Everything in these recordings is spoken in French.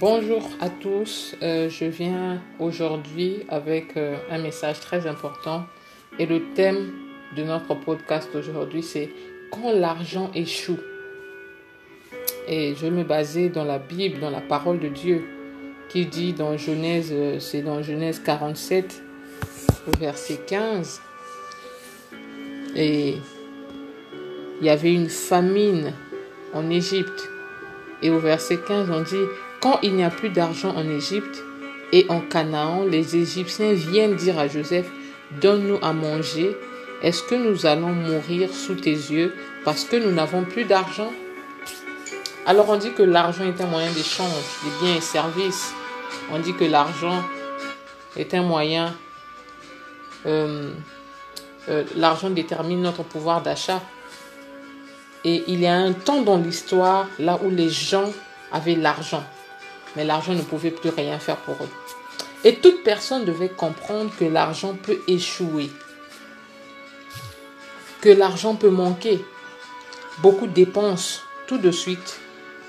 Bonjour à tous, euh, je viens aujourd'hui avec euh, un message très important et le thème de notre podcast aujourd'hui c'est quand l'argent échoue. Et je me baser dans la Bible, dans la parole de Dieu qui dit dans Genèse, euh, c'est dans Genèse 47, verset 15. Et il y avait une famine en Égypte. Et au verset 15, on dit, quand il n'y a plus d'argent en Égypte et en Canaan, les Égyptiens viennent dire à Joseph, donne-nous à manger. Est-ce que nous allons mourir sous tes yeux parce que nous n'avons plus d'argent? Alors on dit que l'argent est un moyen d'échange des biens et services. On dit que l'argent est un moyen... Euh, euh, l'argent détermine notre pouvoir d'achat. Et il y a un temps dans l'histoire là où les gens avaient l'argent, mais l'argent ne pouvait plus rien faire pour eux. Et toute personne devait comprendre que l'argent peut échouer, que l'argent peut manquer. Beaucoup dépensent tout de suite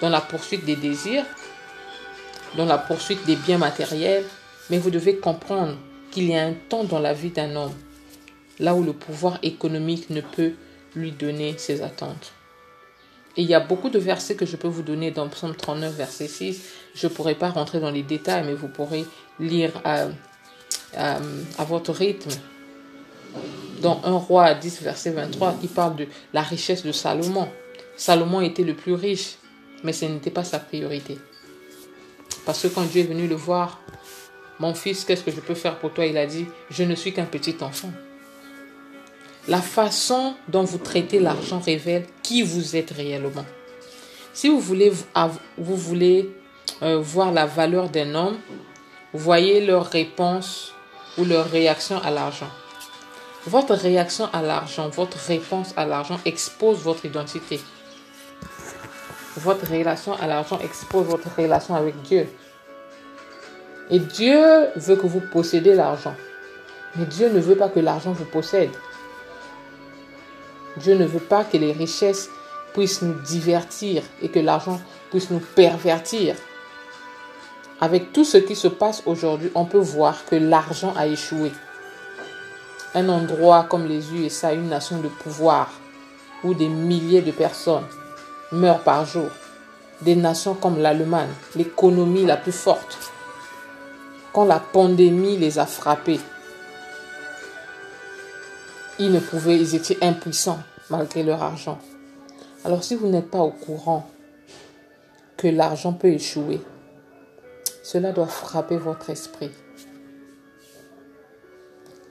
dans la poursuite des désirs, dans la poursuite des biens matériels, mais vous devez comprendre qu'il y a un temps dans la vie d'un homme là où le pouvoir économique ne peut lui donner ses attentes. Il y a beaucoup de versets que je peux vous donner dans Psaume 39, verset 6. Je ne pourrai pas rentrer dans les détails, mais vous pourrez lire à, à, votre rythme. Dans 1 roi 10, verset 23, il parle de la richesse de Salomon. Salomon était le plus riche, mais ce n'était pas sa priorité. Parce que quand Dieu est venu le voir, mon fils, qu'est-ce que je peux faire pour toi? Il a dit, je ne suis qu'un petit enfant. La façon dont vous traitez l'argent révèle qui vous êtes réellement. Si vous voulez, vous voulez euh, voir la valeur d'un homme, voyez leur réponse ou leur réaction à l'argent. Votre réaction à l'argent, votre réponse à l'argent expose votre identité. Votre relation à l'argent expose votre relation avec Dieu. Et Dieu veut que vous possédez l'argent. Mais Dieu ne veut pas que l'argent vous possède. Dieu ne veut pas que les richesses puissent nous divertir et que l'argent puisse nous pervertir. Avec tout ce qui se passe aujourd'hui, on peut voir que l'argent a échoué. Un endroit comme les USA, une nation de pouvoir, où des milliers de personnes meurent par jour. Des nations comme l'Allemagne, l'économie la plus forte. Quand la pandémie les a frappés, ils ne pouvaient, ils étaient impuissants malgré leur argent. Alors si vous n'êtes pas au courant que l'argent peut échouer, cela doit frapper votre esprit.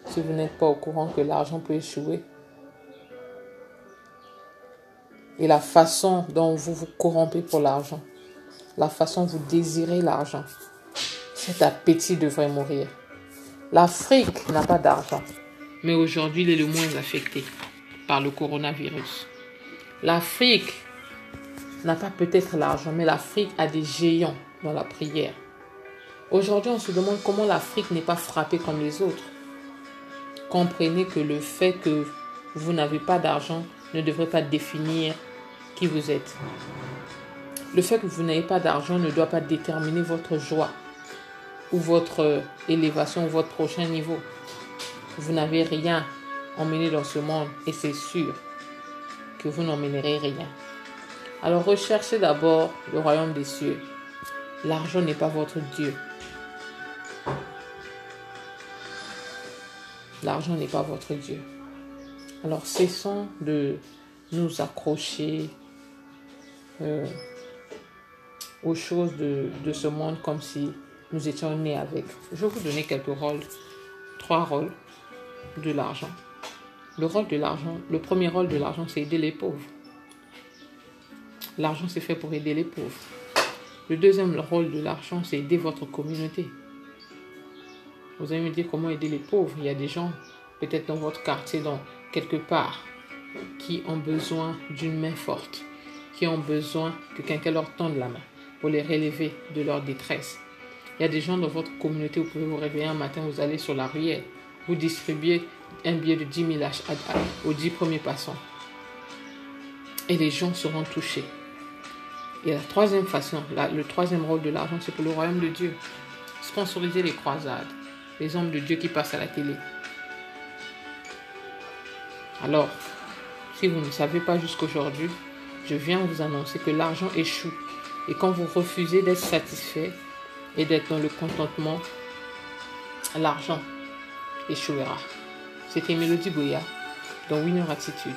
Si vous n'êtes pas au courant que l'argent peut échouer, et la façon dont vous vous corrompez pour l'argent, la façon dont vous désirez l'argent, cet appétit devrait mourir. L'Afrique n'a pas d'argent mais aujourd'hui il est le moins affecté par le coronavirus. L'Afrique n'a pas peut-être l'argent, mais l'Afrique a des géants dans la prière. Aujourd'hui, on se demande comment l'Afrique n'est pas frappée comme les autres. Comprenez que le fait que vous n'avez pas d'argent ne devrait pas définir qui vous êtes. Le fait que vous n'avez pas d'argent ne doit pas déterminer votre joie ou votre élévation ou votre prochain niveau. Vous n'avez rien emmené dans ce monde et c'est sûr que vous n'emmènerez rien. Alors recherchez d'abord le royaume des cieux. L'argent n'est pas votre Dieu. L'argent n'est pas votre Dieu. Alors cessons de nous accrocher euh, aux choses de, de ce monde comme si nous étions nés avec. Je vais vous donner quelques rôles, trois rôles de l'argent. Le rôle de l'argent, le premier rôle de l'argent, c'est aider les pauvres. L'argent, c'est fait pour aider les pauvres. Le deuxième rôle de l'argent, c'est aider votre communauté. Vous allez me dire comment aider les pauvres. Il y a des gens, peut-être dans votre quartier, dans quelque part, qui ont besoin d'une main forte, qui ont besoin que quelqu'un leur tende la main pour les relever de leur détresse. Il y a des gens dans votre communauté, vous pouvez vous réveiller un matin, vous allez sur la ruelle, vous distribuez un billet de 10 000 aux 10 premiers passants. Et les gens seront touchés. Et la troisième façon, le troisième rôle de l'argent, c'est pour le royaume de Dieu. Sponsoriser les croisades, les hommes de Dieu qui passent à la télé. Alors, si vous ne savez pas jusqu'aujourd'hui, je viens vous annoncer que l'argent échoue. Et quand vous refusez d'être satisfait et d'être dans le contentement, l'argent échouera. C'était Mélodie Boya dans Winner Attitude.